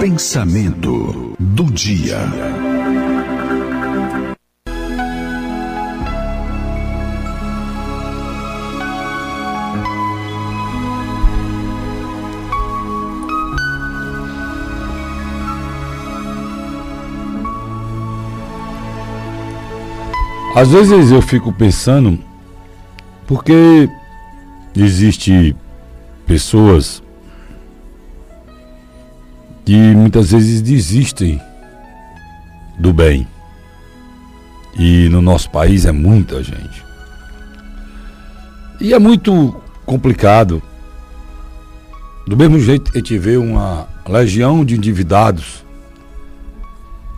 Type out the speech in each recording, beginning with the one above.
Pensamento do dia. Às vezes eu fico pensando porque existe pessoas que muitas vezes desistem do bem. E no nosso país é muita gente. E é muito complicado. Do mesmo jeito que a gente vê uma legião de endividados,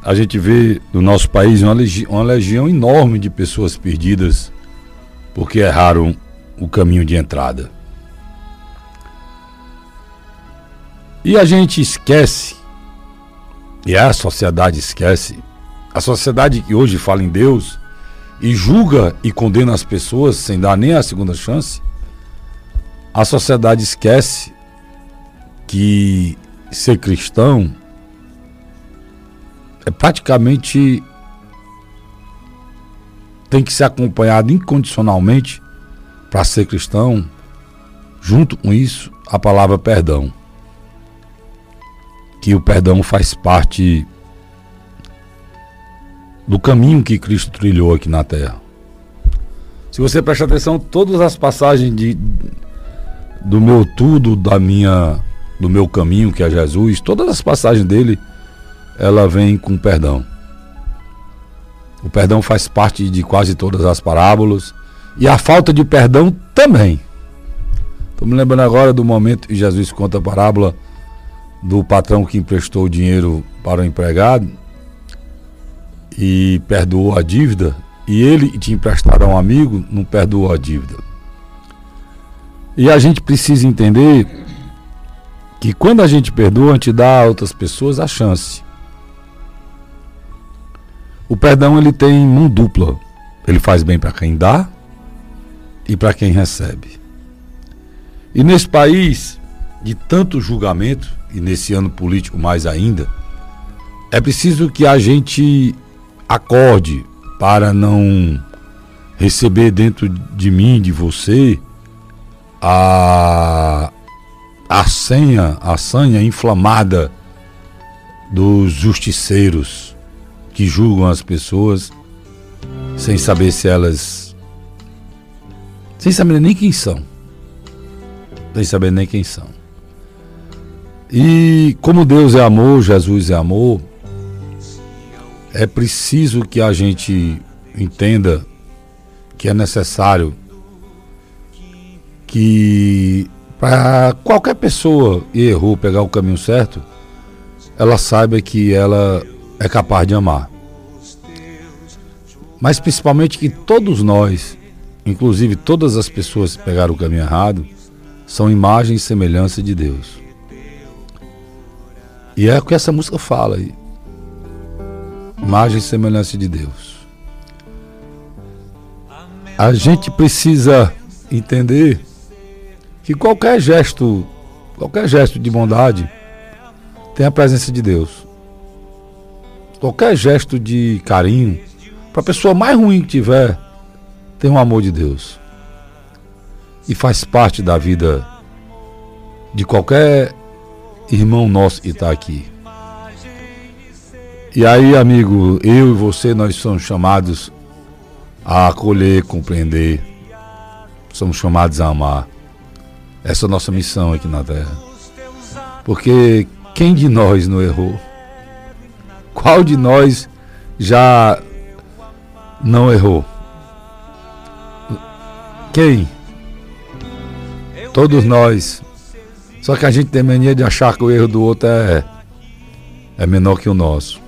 a gente vê no nosso país uma, legi uma legião enorme de pessoas perdidas porque erraram o caminho de entrada. E a gente esquece, e a sociedade esquece, a sociedade que hoje fala em Deus e julga e condena as pessoas sem dar nem a segunda chance, a sociedade esquece que ser cristão é praticamente tem que ser acompanhado incondicionalmente para ser cristão. Junto com isso, a palavra perdão que o perdão faz parte do caminho que Cristo trilhou aqui na terra. Se você prestar atenção, todas as passagens de, do meu tudo, da minha, do meu caminho, que é Jesus, todas as passagens dele, ela vem com perdão. O perdão faz parte de quase todas as parábolas e a falta de perdão também. Estou me lembrando agora do momento que Jesus conta a parábola do patrão que emprestou o dinheiro para o empregado e perdoou a dívida, e ele te emprestar a um amigo, não perdoou a dívida. E a gente precisa entender que quando a gente perdoa, a gente dá a outras pessoas a chance. O perdão ele tem mão dupla. Ele faz bem para quem dá e para quem recebe. E nesse país de tanto julgamento, e nesse ano político mais ainda, é preciso que a gente acorde para não receber dentro de mim, de você, a, a senha, a sanha inflamada dos justiceiros que julgam as pessoas sem saber se elas. sem saber nem quem são. Sem saber nem quem são. E como Deus é amor, Jesus é amor, é preciso que a gente entenda que é necessário que para qualquer pessoa que errou pegar o caminho certo, ela saiba que ela é capaz de amar. Mas principalmente que todos nós, inclusive todas as pessoas que pegaram o caminho errado, são imagem e semelhança de Deus. E é o que essa música fala aí. Imagem e semelhança de Deus. A gente precisa entender que qualquer gesto, qualquer gesto de bondade tem a presença de Deus. Qualquer gesto de carinho, para a pessoa mais ruim que tiver, tem o um amor de Deus. E faz parte da vida de qualquer irmão nosso que está aqui. E aí, amigo, eu e você, nós somos chamados a acolher, compreender, somos chamados a amar. Essa é a nossa missão aqui na Terra. Porque quem de nós não errou? Qual de nós já não errou? Quem? Todos nós só que a gente tem mania de achar que o erro do outro é, é menor que o nosso.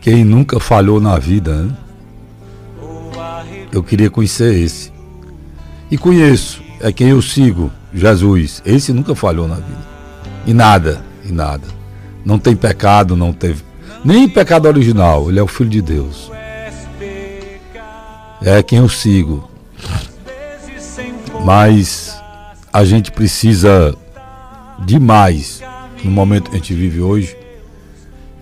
Quem nunca falhou na vida, né? Eu queria conhecer esse. E conheço, é quem eu sigo, Jesus. Esse nunca falhou na vida. E nada, e nada. Não tem pecado, não teve. Nem pecado original, ele é o Filho de Deus. É quem eu sigo. Mas a gente precisa demais no momento que a gente vive hoje,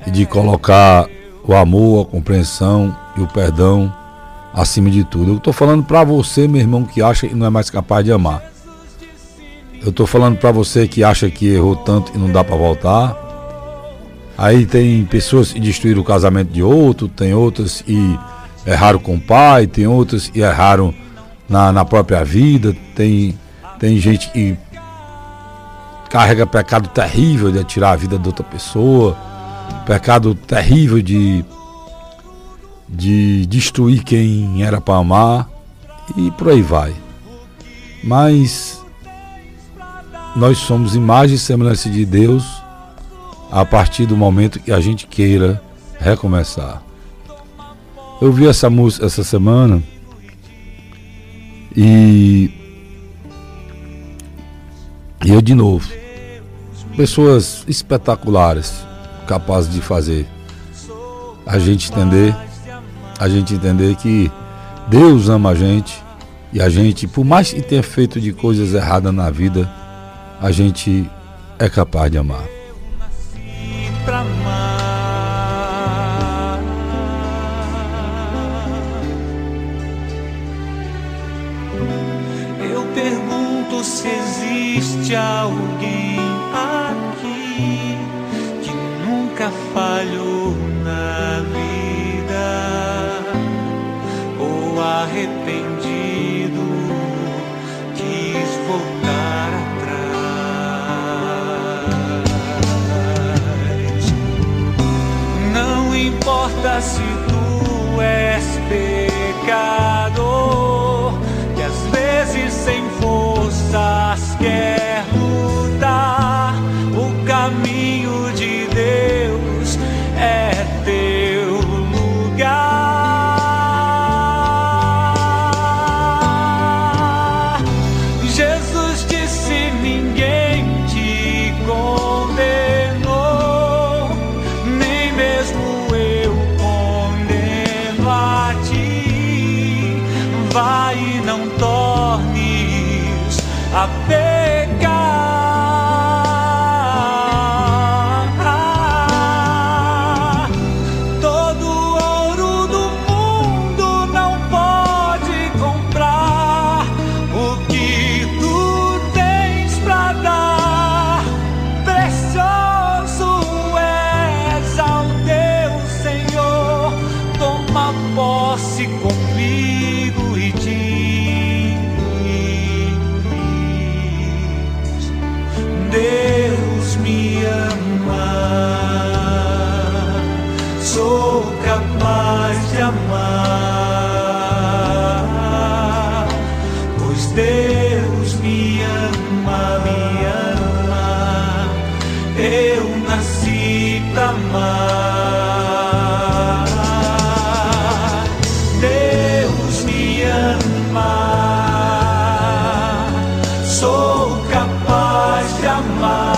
de colocar o amor, a compreensão e o perdão acima de tudo. Eu estou falando para você, meu irmão, que acha que não é mais capaz de amar. Eu estou falando para você que acha que errou tanto e não dá para voltar. Aí tem pessoas que destruíram o casamento de outro, tem outras e erraram com o pai, tem outras e erraram na, na própria vida, tem, tem gente que carrega pecado terrível de tirar a vida de outra pessoa, pecado terrível de de destruir quem era para amar e por aí vai. Mas nós somos imagem e semelhança de Deus a partir do momento que a gente queira recomeçar. Eu vi essa música essa semana e de novo pessoas espetaculares capazes de fazer a gente entender a gente entender que Deus ama a gente e a gente, por mais que tenha feito de coisas erradas na vida, a gente é capaz de amar. Existe alguém aqui que nunca falhou na vida ou arrependido quis voltar atrás. Não importa se tu és tornes pois Deus me ama, me ama. Eu nasci pra amar. Deus me ama, sou capaz de amar.